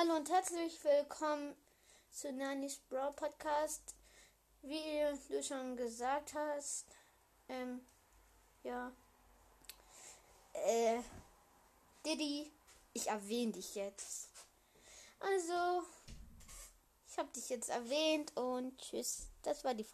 Hallo und herzlich willkommen zu Nanis Brawl Podcast. Wie du schon gesagt hast, ähm, ja, äh, Diddy, ich erwähne dich jetzt. Also, ich habe dich jetzt erwähnt und tschüss. Das war die Folge.